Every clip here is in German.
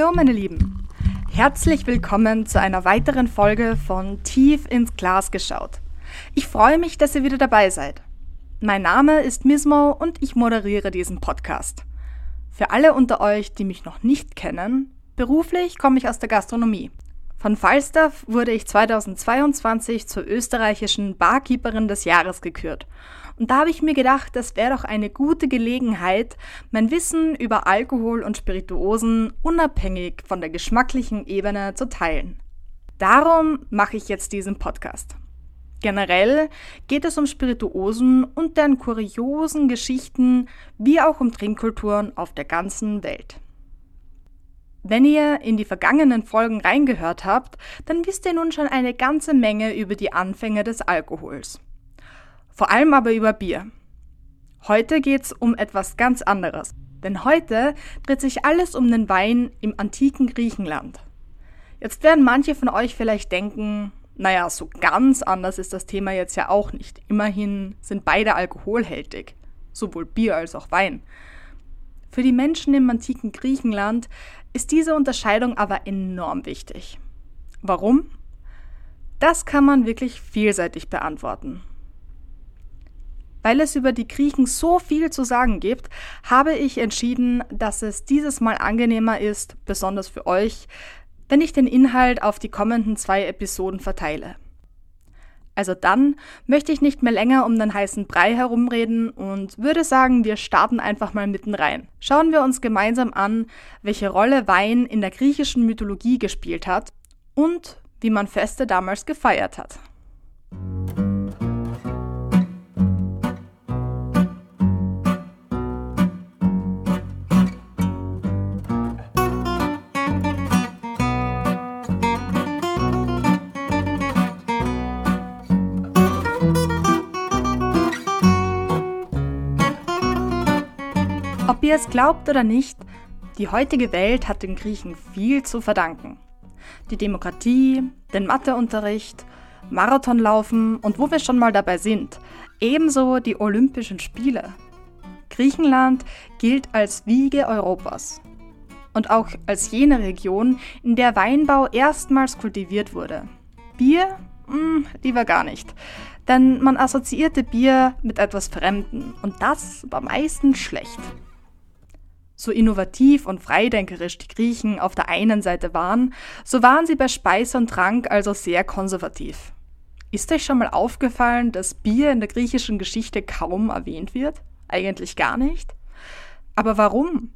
Hallo meine Lieben, herzlich willkommen zu einer weiteren Folge von Tief ins Glas geschaut. Ich freue mich, dass ihr wieder dabei seid. Mein Name ist Mismo und ich moderiere diesen Podcast. Für alle unter euch, die mich noch nicht kennen, beruflich komme ich aus der Gastronomie. Von Falstaff wurde ich 2022 zur österreichischen Barkeeperin des Jahres gekürt. Und da habe ich mir gedacht, das wäre doch eine gute Gelegenheit, mein Wissen über Alkohol und Spirituosen unabhängig von der geschmacklichen Ebene zu teilen. Darum mache ich jetzt diesen Podcast. Generell geht es um Spirituosen und deren kuriosen Geschichten, wie auch um Trinkkulturen auf der ganzen Welt. Wenn ihr in die vergangenen Folgen reingehört habt, dann wisst ihr nun schon eine ganze Menge über die Anfänge des Alkohols. Vor allem aber über Bier. Heute geht's um etwas ganz anderes. Denn heute dreht sich alles um den Wein im antiken Griechenland. Jetzt werden manche von euch vielleicht denken, naja, so ganz anders ist das Thema jetzt ja auch nicht. Immerhin sind beide alkoholhältig, sowohl Bier als auch Wein. Für die Menschen im antiken Griechenland ist diese Unterscheidung aber enorm wichtig. Warum? Das kann man wirklich vielseitig beantworten. Weil es über die Griechen so viel zu sagen gibt, habe ich entschieden, dass es dieses Mal angenehmer ist, besonders für euch, wenn ich den Inhalt auf die kommenden zwei Episoden verteile. Also dann möchte ich nicht mehr länger um den heißen Brei herumreden und würde sagen, wir starten einfach mal mitten rein. Schauen wir uns gemeinsam an, welche Rolle Wein in der griechischen Mythologie gespielt hat und wie man Feste damals gefeiert hat. Ihr es glaubt oder nicht, die heutige Welt hat den Griechen viel zu verdanken. Die Demokratie, den Matheunterricht, Marathonlaufen und wo wir schon mal dabei sind, ebenso die Olympischen Spiele. Griechenland gilt als Wiege Europas und auch als jene Region, in der Weinbau erstmals kultiviert wurde. Bier? Hm, lieber gar nicht. Denn man assoziierte Bier mit etwas Fremden und das war meistens schlecht. So innovativ und freidenkerisch die Griechen auf der einen Seite waren, so waren sie bei Speise und Trank also sehr konservativ. Ist euch schon mal aufgefallen, dass Bier in der griechischen Geschichte kaum erwähnt wird? Eigentlich gar nicht? Aber warum?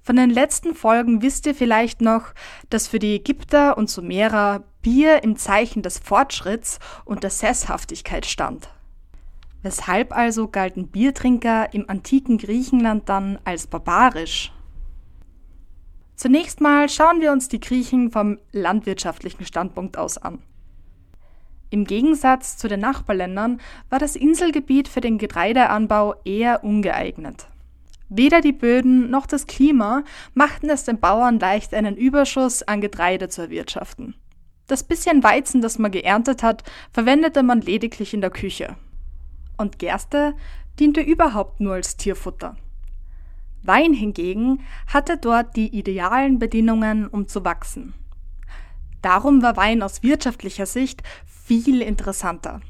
Von den letzten Folgen wisst ihr vielleicht noch, dass für die Ägypter und Sumerer Bier im Zeichen des Fortschritts und der Sesshaftigkeit stand. Weshalb also galten Biertrinker im antiken Griechenland dann als barbarisch? Zunächst mal schauen wir uns die Griechen vom landwirtschaftlichen Standpunkt aus an. Im Gegensatz zu den Nachbarländern war das Inselgebiet für den Getreideanbau eher ungeeignet. Weder die Böden noch das Klima machten es den Bauern leicht, einen Überschuss an Getreide zu erwirtschaften. Das bisschen Weizen, das man geerntet hat, verwendete man lediglich in der Küche und Gerste diente überhaupt nur als Tierfutter. Wein hingegen hatte dort die idealen Bedingungen, um zu wachsen. Darum war Wein aus wirtschaftlicher Sicht viel interessanter.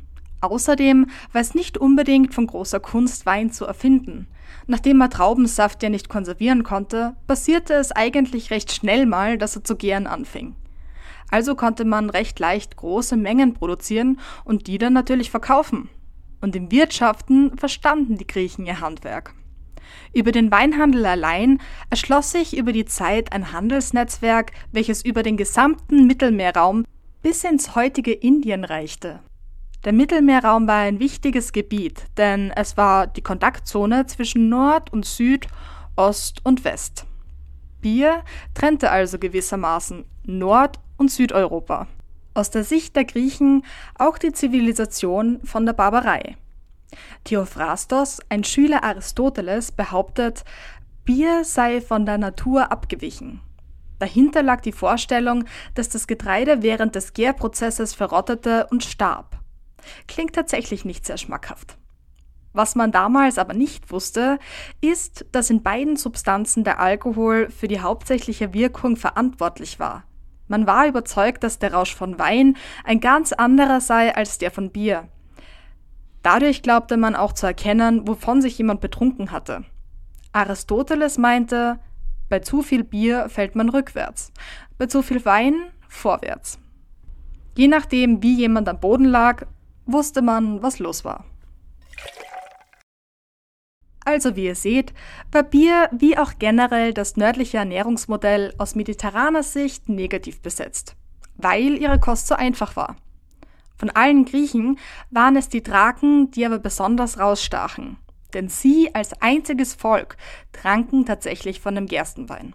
Außerdem war es nicht unbedingt von großer Kunst, Wein zu erfinden. Nachdem man Traubensaft ja nicht konservieren konnte, passierte es eigentlich recht schnell mal, dass er zu gären anfing. Also konnte man recht leicht große Mengen produzieren und die dann natürlich verkaufen und im Wirtschaften verstanden die Griechen ihr Handwerk. Über den Weinhandel allein erschloss sich über die Zeit ein Handelsnetzwerk, welches über den gesamten Mittelmeerraum bis ins heutige Indien reichte. Der Mittelmeerraum war ein wichtiges Gebiet, denn es war die Kontaktzone zwischen Nord und Süd, Ost und West. Bier trennte also gewissermaßen Nord- und Südeuropa aus der Sicht der Griechen auch die Zivilisation von der Barbarei. Theophrastos, ein Schüler Aristoteles, behauptet, Bier sei von der Natur abgewichen. Dahinter lag die Vorstellung, dass das Getreide während des Gärprozesses verrottete und starb. Klingt tatsächlich nicht sehr schmackhaft. Was man damals aber nicht wusste, ist, dass in beiden Substanzen der Alkohol für die hauptsächliche Wirkung verantwortlich war. Man war überzeugt, dass der Rausch von Wein ein ganz anderer sei als der von Bier. Dadurch glaubte man auch zu erkennen, wovon sich jemand betrunken hatte. Aristoteles meinte, bei zu viel Bier fällt man rückwärts, bei zu viel Wein vorwärts. Je nachdem, wie jemand am Boden lag, wusste man, was los war. Also wie ihr seht, war Bier wie auch generell das nördliche Ernährungsmodell aus mediterraner Sicht negativ besetzt, weil ihre Kost so einfach war. Von allen Griechen waren es die Draken, die aber besonders rausstachen, denn sie als einziges Volk tranken tatsächlich von dem Gerstenwein.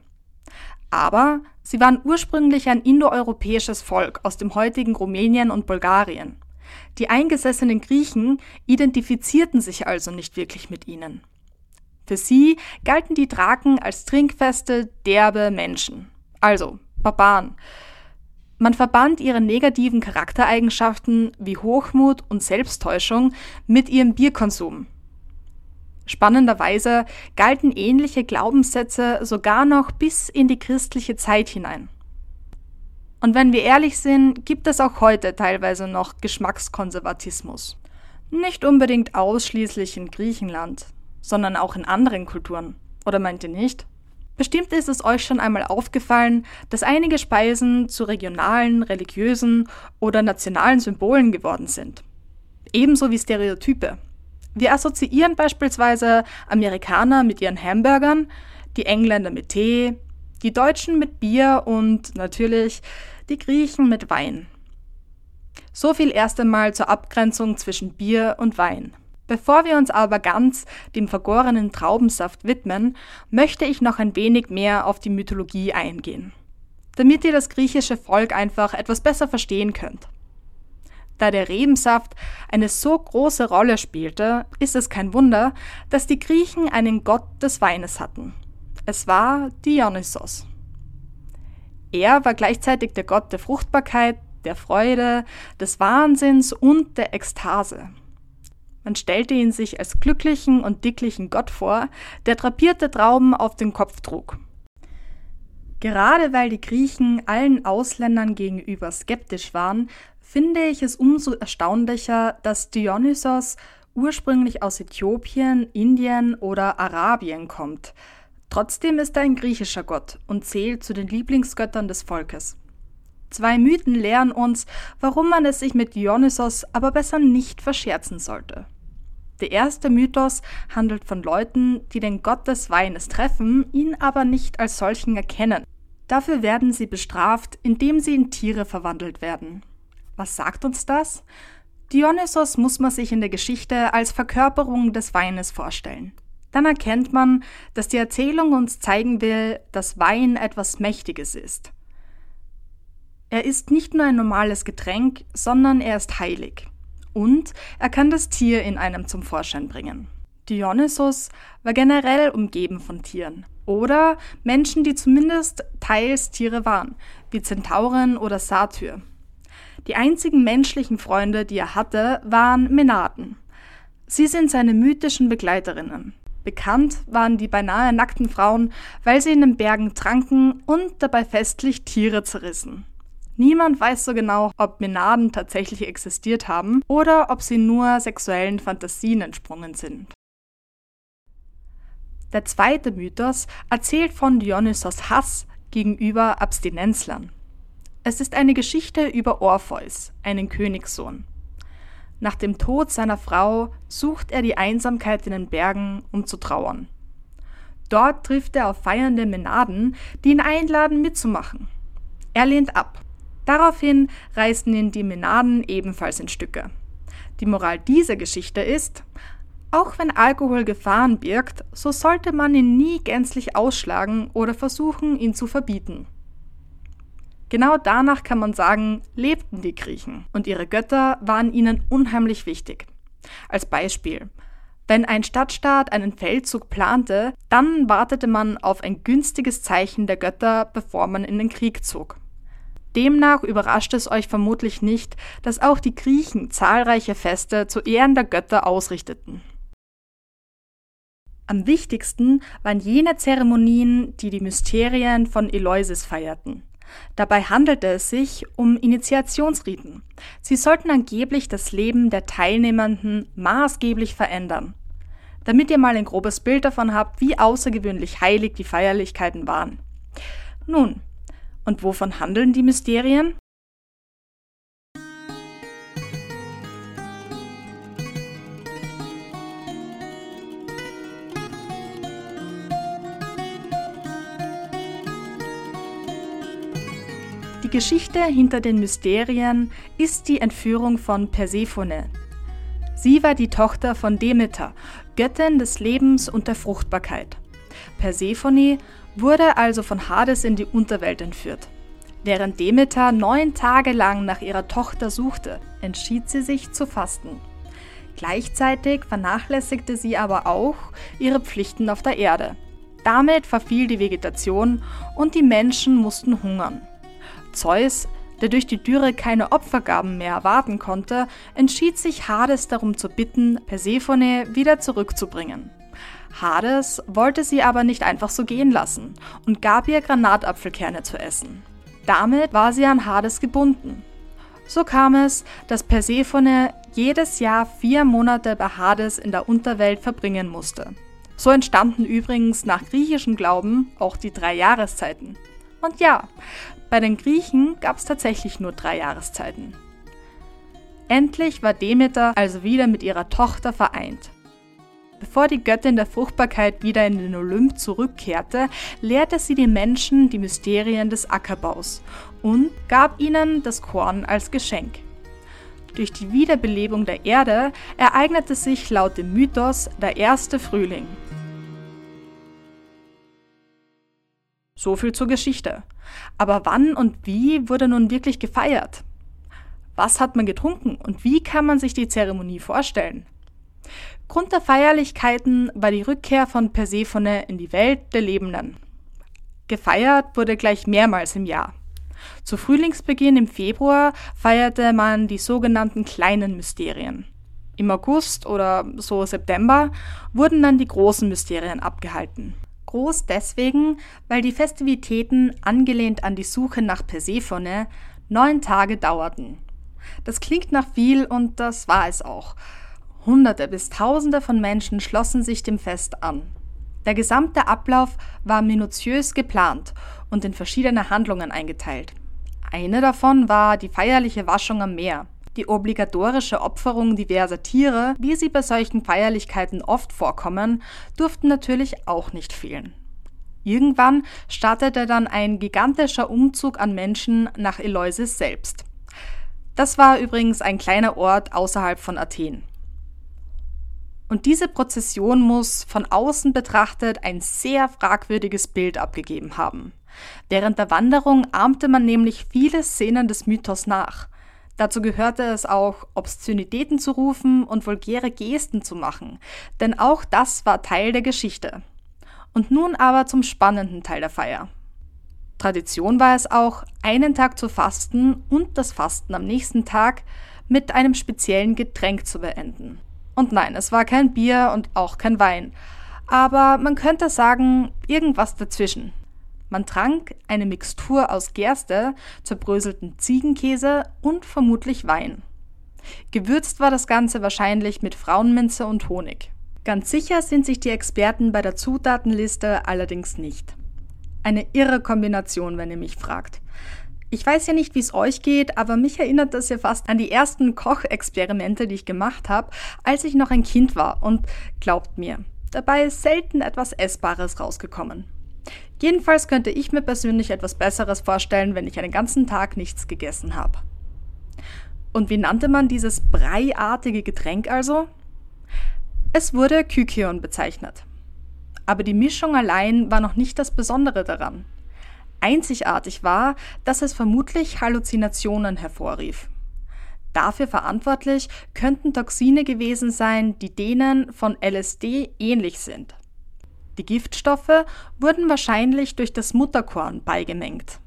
Aber sie waren ursprünglich ein indoeuropäisches Volk aus dem heutigen Rumänien und Bulgarien. Die eingesessenen Griechen identifizierten sich also nicht wirklich mit ihnen. Für sie galten die Draken als trinkfeste, derbe Menschen, also Barbaren. Man verband ihre negativen Charaktereigenschaften wie Hochmut und Selbsttäuschung mit ihrem Bierkonsum. Spannenderweise galten ähnliche Glaubenssätze sogar noch bis in die christliche Zeit hinein. Und wenn wir ehrlich sind, gibt es auch heute teilweise noch Geschmackskonservatismus. Nicht unbedingt ausschließlich in Griechenland, sondern auch in anderen Kulturen. Oder meint ihr nicht? Bestimmt ist es euch schon einmal aufgefallen, dass einige Speisen zu regionalen, religiösen oder nationalen Symbolen geworden sind. Ebenso wie Stereotype. Wir assoziieren beispielsweise Amerikaner mit ihren Hamburgern, die Engländer mit Tee, die Deutschen mit Bier und natürlich die Griechen mit Wein. So viel erst einmal zur Abgrenzung zwischen Bier und Wein. Bevor wir uns aber ganz dem vergorenen Traubensaft widmen, möchte ich noch ein wenig mehr auf die Mythologie eingehen, damit ihr das griechische Volk einfach etwas besser verstehen könnt. Da der Rebensaft eine so große Rolle spielte, ist es kein Wunder, dass die Griechen einen Gott des Weines hatten. Es war Dionysos. Er war gleichzeitig der Gott der Fruchtbarkeit, der Freude, des Wahnsinns und der Ekstase. Man stellte ihn sich als glücklichen und dicklichen Gott vor, der drapierte Trauben auf den Kopf trug. Gerade weil die Griechen allen Ausländern gegenüber skeptisch waren, finde ich es umso erstaunlicher, dass Dionysos ursprünglich aus Äthiopien, Indien oder Arabien kommt. Trotzdem ist er ein griechischer Gott und zählt zu den Lieblingsgöttern des Volkes. Zwei Mythen lehren uns, warum man es sich mit Dionysos aber besser nicht verscherzen sollte. Der erste Mythos handelt von Leuten, die den Gott des Weines treffen, ihn aber nicht als solchen erkennen. Dafür werden sie bestraft, indem sie in Tiere verwandelt werden. Was sagt uns das? Dionysos muss man sich in der Geschichte als Verkörperung des Weines vorstellen. Dann erkennt man, dass die Erzählung uns zeigen will, dass Wein etwas Mächtiges ist. Er ist nicht nur ein normales Getränk, sondern er ist heilig und er kann das Tier in einem zum Vorschein bringen. Dionysos war generell umgeben von Tieren oder Menschen, die zumindest teils Tiere waren, wie Zentauren oder Satyr. Die einzigen menschlichen Freunde, die er hatte, waren Menaden. Sie sind seine mythischen Begleiterinnen. Bekannt waren die beinahe nackten Frauen, weil sie in den Bergen tranken und dabei festlich Tiere zerrissen. Niemand weiß so genau, ob Menaden tatsächlich existiert haben oder ob sie nur sexuellen Fantasien entsprungen sind. Der zweite Mythos erzählt von Dionysos Hass gegenüber Abstinenzlern. Es ist eine Geschichte über Orpheus, einen Königssohn. Nach dem Tod seiner Frau sucht er die Einsamkeit in den Bergen, um zu trauern. Dort trifft er auf feiernde Menaden, die ihn einladen mitzumachen. Er lehnt ab. Daraufhin reißen ihn die Menaden ebenfalls in Stücke. Die Moral dieser Geschichte ist, auch wenn Alkohol Gefahren birgt, so sollte man ihn nie gänzlich ausschlagen oder versuchen, ihn zu verbieten. Genau danach kann man sagen, lebten die Griechen und ihre Götter waren ihnen unheimlich wichtig. Als Beispiel, wenn ein Stadtstaat einen Feldzug plante, dann wartete man auf ein günstiges Zeichen der Götter, bevor man in den Krieg zog. Demnach überrascht es euch vermutlich nicht, dass auch die Griechen zahlreiche Feste zu Ehren der Götter ausrichteten. Am wichtigsten waren jene Zeremonien, die die Mysterien von Eleusis feierten. Dabei handelte es sich um Initiationsriten. Sie sollten angeblich das Leben der Teilnehmenden maßgeblich verändern. Damit ihr mal ein grobes Bild davon habt, wie außergewöhnlich heilig die Feierlichkeiten waren. Nun, und wovon handeln die Mysterien? Die Geschichte hinter den Mysterien ist die Entführung von Persephone. Sie war die Tochter von Demeter, Göttin des Lebens und der Fruchtbarkeit. Persephone wurde also von Hades in die Unterwelt entführt. Während Demeter neun Tage lang nach ihrer Tochter suchte, entschied sie sich zu fasten. Gleichzeitig vernachlässigte sie aber auch ihre Pflichten auf der Erde. Damit verfiel die Vegetation und die Menschen mussten hungern. Zeus, der durch die Dürre keine Opfergaben mehr erwarten konnte, entschied sich Hades darum zu bitten, Persephone wieder zurückzubringen. Hades wollte sie aber nicht einfach so gehen lassen und gab ihr Granatapfelkerne zu essen. Damit war sie an Hades gebunden. So kam es, dass Persephone jedes Jahr vier Monate bei Hades in der Unterwelt verbringen musste. So entstanden übrigens nach griechischem Glauben auch die drei Jahreszeiten. Und ja, bei den Griechen gab es tatsächlich nur drei Jahreszeiten. Endlich war Demeter also wieder mit ihrer Tochter vereint. Bevor die Göttin der Fruchtbarkeit wieder in den Olymp zurückkehrte, lehrte sie die Menschen die Mysterien des Ackerbaus und gab ihnen das Korn als Geschenk. Durch die Wiederbelebung der Erde ereignete sich laut dem Mythos der erste Frühling. So viel zur Geschichte. Aber wann und wie wurde nun wirklich gefeiert? Was hat man getrunken und wie kann man sich die Zeremonie vorstellen? Grund der Feierlichkeiten war die Rückkehr von Persephone in die Welt der Lebenden. Gefeiert wurde gleich mehrmals im Jahr. Zu Frühlingsbeginn im Februar feierte man die sogenannten kleinen Mysterien. Im August oder so September wurden dann die großen Mysterien abgehalten. Groß deswegen, weil die Festivitäten, angelehnt an die Suche nach Persephone, neun Tage dauerten. Das klingt nach viel und das war es auch. Hunderte bis Tausende von Menschen schlossen sich dem Fest an. Der gesamte Ablauf war minutiös geplant und in verschiedene Handlungen eingeteilt. Eine davon war die feierliche Waschung am Meer. Die obligatorische Opferung diverser Tiere, wie sie bei solchen Feierlichkeiten oft vorkommen, durften natürlich auch nicht fehlen. Irgendwann startete dann ein gigantischer Umzug an Menschen nach Eleusis selbst. Das war übrigens ein kleiner Ort außerhalb von Athen. Und diese Prozession muss von außen betrachtet ein sehr fragwürdiges Bild abgegeben haben. Während der Wanderung ahmte man nämlich viele Szenen des Mythos nach. Dazu gehörte es auch, Obszönitäten zu rufen und vulgäre Gesten zu machen, denn auch das war Teil der Geschichte. Und nun aber zum spannenden Teil der Feier. Tradition war es auch, einen Tag zu fasten und das Fasten am nächsten Tag mit einem speziellen Getränk zu beenden. Und nein, es war kein Bier und auch kein Wein. Aber man könnte sagen, irgendwas dazwischen. Man trank eine Mixtur aus Gerste, zerbröselten Ziegenkäse und vermutlich Wein. Gewürzt war das Ganze wahrscheinlich mit Frauenminze und Honig. Ganz sicher sind sich die Experten bei der Zutatenliste allerdings nicht. Eine irre Kombination, wenn ihr mich fragt. Ich weiß ja nicht, wie es euch geht, aber mich erinnert das ja fast an die ersten Kochexperimente, die ich gemacht habe, als ich noch ein Kind war. Und glaubt mir, dabei ist selten etwas Essbares rausgekommen. Jedenfalls könnte ich mir persönlich etwas Besseres vorstellen, wenn ich einen ganzen Tag nichts gegessen habe. Und wie nannte man dieses breiartige Getränk also? Es wurde Kykion bezeichnet. Aber die Mischung allein war noch nicht das Besondere daran. Einzigartig war, dass es vermutlich Halluzinationen hervorrief. Dafür verantwortlich könnten Toxine gewesen sein, die denen von LSD ähnlich sind. Die Giftstoffe wurden wahrscheinlich durch das Mutterkorn beigemengt.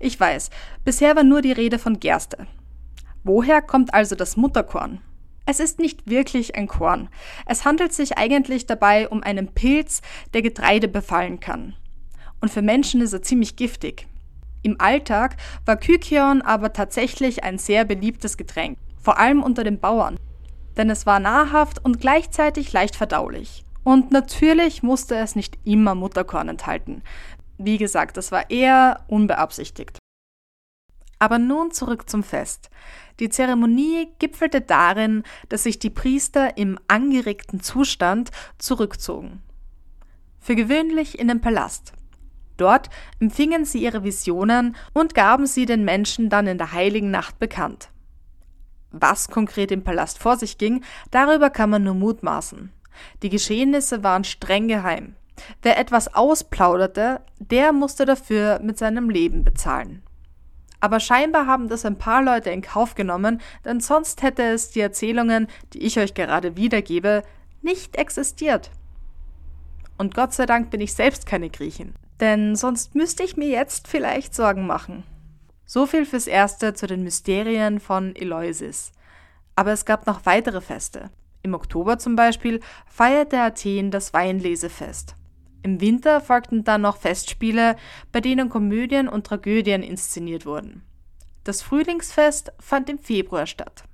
Ich weiß, bisher war nur die Rede von Gerste. Woher kommt also das Mutterkorn? Es ist nicht wirklich ein Korn. Es handelt sich eigentlich dabei um einen Pilz, der Getreide befallen kann. Und für Menschen ist er ziemlich giftig. Im Alltag war Kykion aber tatsächlich ein sehr beliebtes Getränk, vor allem unter den Bauern. Denn es war nahrhaft und gleichzeitig leicht verdaulich. Und natürlich musste es nicht immer Mutterkorn enthalten. Wie gesagt, das war eher unbeabsichtigt. Aber nun zurück zum Fest. Die Zeremonie gipfelte darin, dass sich die Priester im angeregten Zustand zurückzogen. Für gewöhnlich in den Palast. Dort empfingen sie ihre Visionen und gaben sie den Menschen dann in der heiligen Nacht bekannt. Was konkret im Palast vor sich ging, darüber kann man nur mutmaßen. Die Geschehnisse waren streng geheim. Wer etwas ausplauderte, der musste dafür mit seinem Leben bezahlen. Aber scheinbar haben das ein paar Leute in Kauf genommen, denn sonst hätte es die Erzählungen, die ich euch gerade wiedergebe, nicht existiert. Und Gott sei Dank bin ich selbst keine Griechin, denn sonst müsste ich mir jetzt vielleicht Sorgen machen. So viel fürs Erste zu den Mysterien von Eleusis. Aber es gab noch weitere Feste. Im Oktober zum Beispiel feierte Athen das Weinlesefest. Im Winter folgten dann noch Festspiele, bei denen Komödien und Tragödien inszeniert wurden. Das Frühlingsfest fand im Februar statt.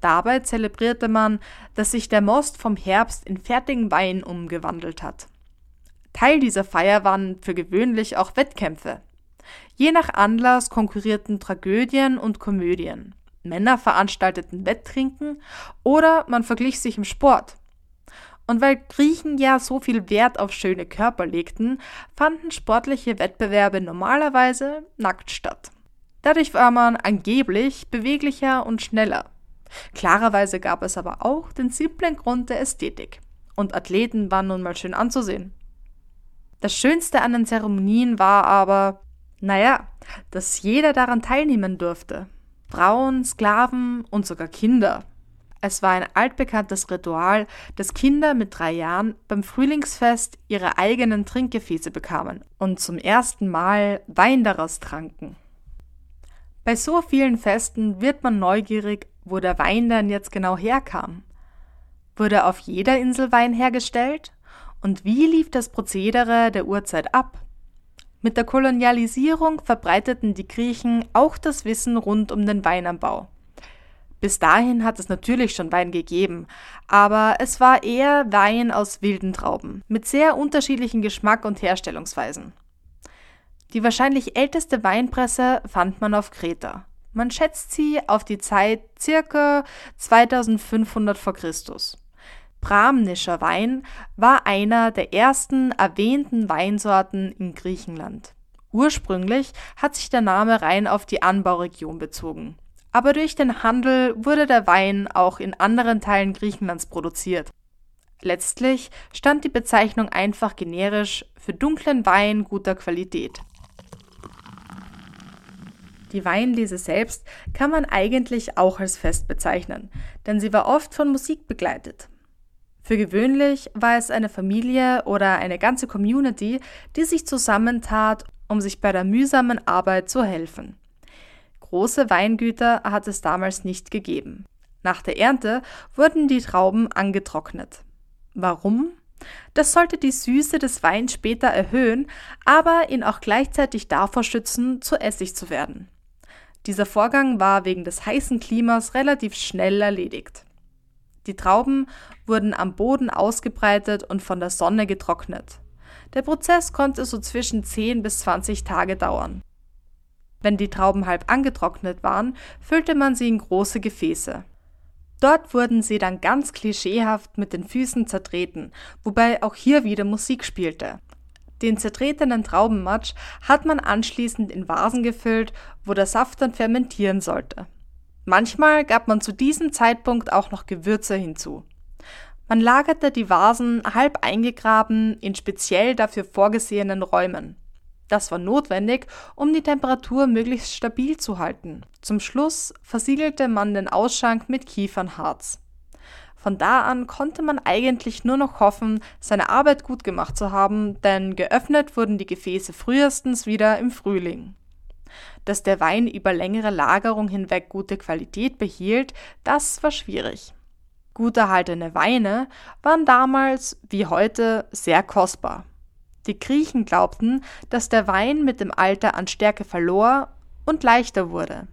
Dabei zelebrierte man, dass sich der Most vom Herbst in fertigen Wein umgewandelt hat. Teil dieser Feier waren für gewöhnlich auch Wettkämpfe. Je nach Anlass konkurrierten Tragödien und Komödien. Männer veranstalteten Wetttrinken oder man verglich sich im Sport. Und weil Griechen ja so viel Wert auf schöne Körper legten, fanden sportliche Wettbewerbe normalerweise nackt statt. Dadurch war man angeblich beweglicher und schneller. Klarerweise gab es aber auch den simplen Grund der Ästhetik. Und Athleten waren nun mal schön anzusehen. Das Schönste an den Zeremonien war aber, naja, dass jeder daran teilnehmen durfte. Frauen, Sklaven und sogar Kinder. Es war ein altbekanntes Ritual, dass Kinder mit drei Jahren beim Frühlingsfest ihre eigenen Trinkgefäße bekamen und zum ersten Mal Wein daraus tranken. Bei so vielen Festen wird man neugierig, wo der Wein dann jetzt genau herkam. Wurde auf jeder Insel Wein hergestellt? Und wie lief das Prozedere der Urzeit ab? Mit der Kolonialisierung verbreiteten die Griechen auch das Wissen rund um den Weinanbau. Bis dahin hat es natürlich schon Wein gegeben, aber es war eher Wein aus wilden Trauben, mit sehr unterschiedlichen Geschmack und Herstellungsweisen. Die wahrscheinlich älteste Weinpresse fand man auf Kreta. Man schätzt sie auf die Zeit circa 2500 vor Christus. Bramnischer Wein war einer der ersten erwähnten Weinsorten in Griechenland. Ursprünglich hat sich der Name rein auf die Anbauregion bezogen aber durch den Handel wurde der Wein auch in anderen Teilen Griechenlands produziert. Letztlich stand die Bezeichnung einfach generisch für dunklen Wein guter Qualität. Die Weinlese selbst kann man eigentlich auch als Fest bezeichnen, denn sie war oft von Musik begleitet. Für gewöhnlich war es eine Familie oder eine ganze Community, die sich zusammentat, um sich bei der mühsamen Arbeit zu helfen. Große Weingüter hat es damals nicht gegeben. Nach der Ernte wurden die Trauben angetrocknet. Warum? Das sollte die Süße des Weins später erhöhen, aber ihn auch gleichzeitig davor schützen, zu Essig zu werden. Dieser Vorgang war wegen des heißen Klimas relativ schnell erledigt. Die Trauben wurden am Boden ausgebreitet und von der Sonne getrocknet. Der Prozess konnte so zwischen 10 bis 20 Tage dauern. Wenn die Trauben halb angetrocknet waren, füllte man sie in große Gefäße. Dort wurden sie dann ganz klischeehaft mit den Füßen zertreten, wobei auch hier wieder Musik spielte. Den zertretenen Traubenmatsch hat man anschließend in Vasen gefüllt, wo der Saft dann fermentieren sollte. Manchmal gab man zu diesem Zeitpunkt auch noch Gewürze hinzu. Man lagerte die Vasen halb eingegraben in speziell dafür vorgesehenen Räumen. Das war notwendig, um die Temperatur möglichst stabil zu halten. Zum Schluss versiegelte man den Ausschank mit Kiefernharz. Von da an konnte man eigentlich nur noch hoffen, seine Arbeit gut gemacht zu haben, denn geöffnet wurden die Gefäße frühestens wieder im Frühling. Dass der Wein über längere Lagerung hinweg gute Qualität behielt, das war schwierig. Gut erhaltene Weine waren damals wie heute sehr kostbar. Die Griechen glaubten, dass der Wein mit dem Alter an Stärke verlor und leichter wurde.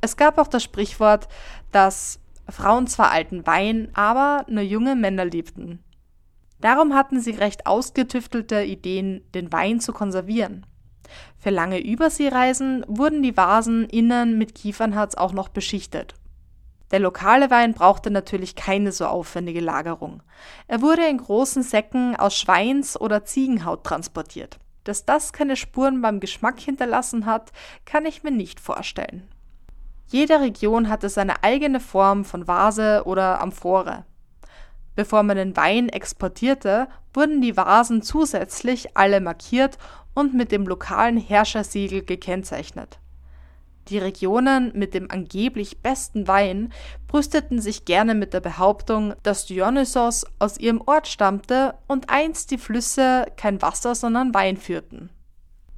Es gab auch das Sprichwort, dass Frauen zwar alten Wein, aber nur junge Männer liebten. Darum hatten sie recht ausgetüftelte Ideen, den Wein zu konservieren. Für lange Überseereisen wurden die Vasen innen mit Kiefernharz auch noch beschichtet. Der lokale Wein brauchte natürlich keine so aufwendige Lagerung. Er wurde in großen Säcken aus Schweins- oder Ziegenhaut transportiert. Dass das keine Spuren beim Geschmack hinterlassen hat, kann ich mir nicht vorstellen. Jede Region hatte seine eigene Form von Vase oder Amphore. Bevor man den Wein exportierte, wurden die Vasen zusätzlich alle markiert und mit dem lokalen Herrschersiegel gekennzeichnet. Die Regionen mit dem angeblich besten Wein brüsteten sich gerne mit der Behauptung, dass Dionysos aus ihrem Ort stammte und einst die Flüsse kein Wasser, sondern Wein führten.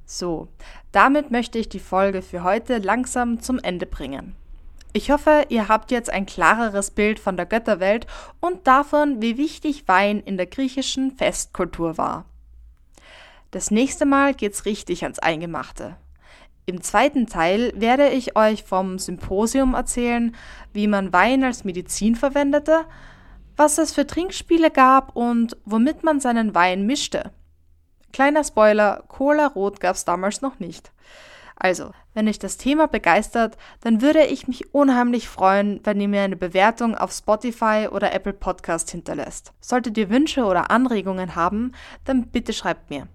So, damit möchte ich die Folge für heute langsam zum Ende bringen. Ich hoffe, ihr habt jetzt ein klareres Bild von der Götterwelt und davon, wie wichtig Wein in der griechischen Festkultur war. Das nächste Mal geht's richtig ans Eingemachte. Im zweiten Teil werde ich euch vom Symposium erzählen, wie man Wein als Medizin verwendete, was es für Trinkspiele gab und womit man seinen Wein mischte. Kleiner Spoiler, Cola Rot gab's damals noch nicht. Also, wenn euch das Thema begeistert, dann würde ich mich unheimlich freuen, wenn ihr mir eine Bewertung auf Spotify oder Apple Podcast hinterlässt. Solltet ihr Wünsche oder Anregungen haben, dann bitte schreibt mir.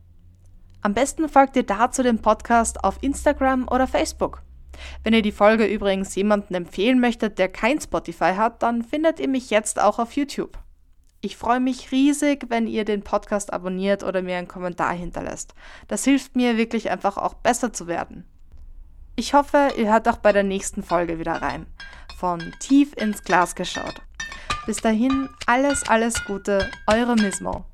Am besten folgt ihr dazu dem Podcast auf Instagram oder Facebook. Wenn ihr die Folge übrigens jemandem empfehlen möchtet, der kein Spotify hat, dann findet ihr mich jetzt auch auf YouTube. Ich freue mich riesig, wenn ihr den Podcast abonniert oder mir einen Kommentar hinterlässt. Das hilft mir wirklich einfach auch besser zu werden. Ich hoffe, ihr hört auch bei der nächsten Folge wieder rein. Von tief ins Glas geschaut. Bis dahin alles, alles Gute, eure Mismo.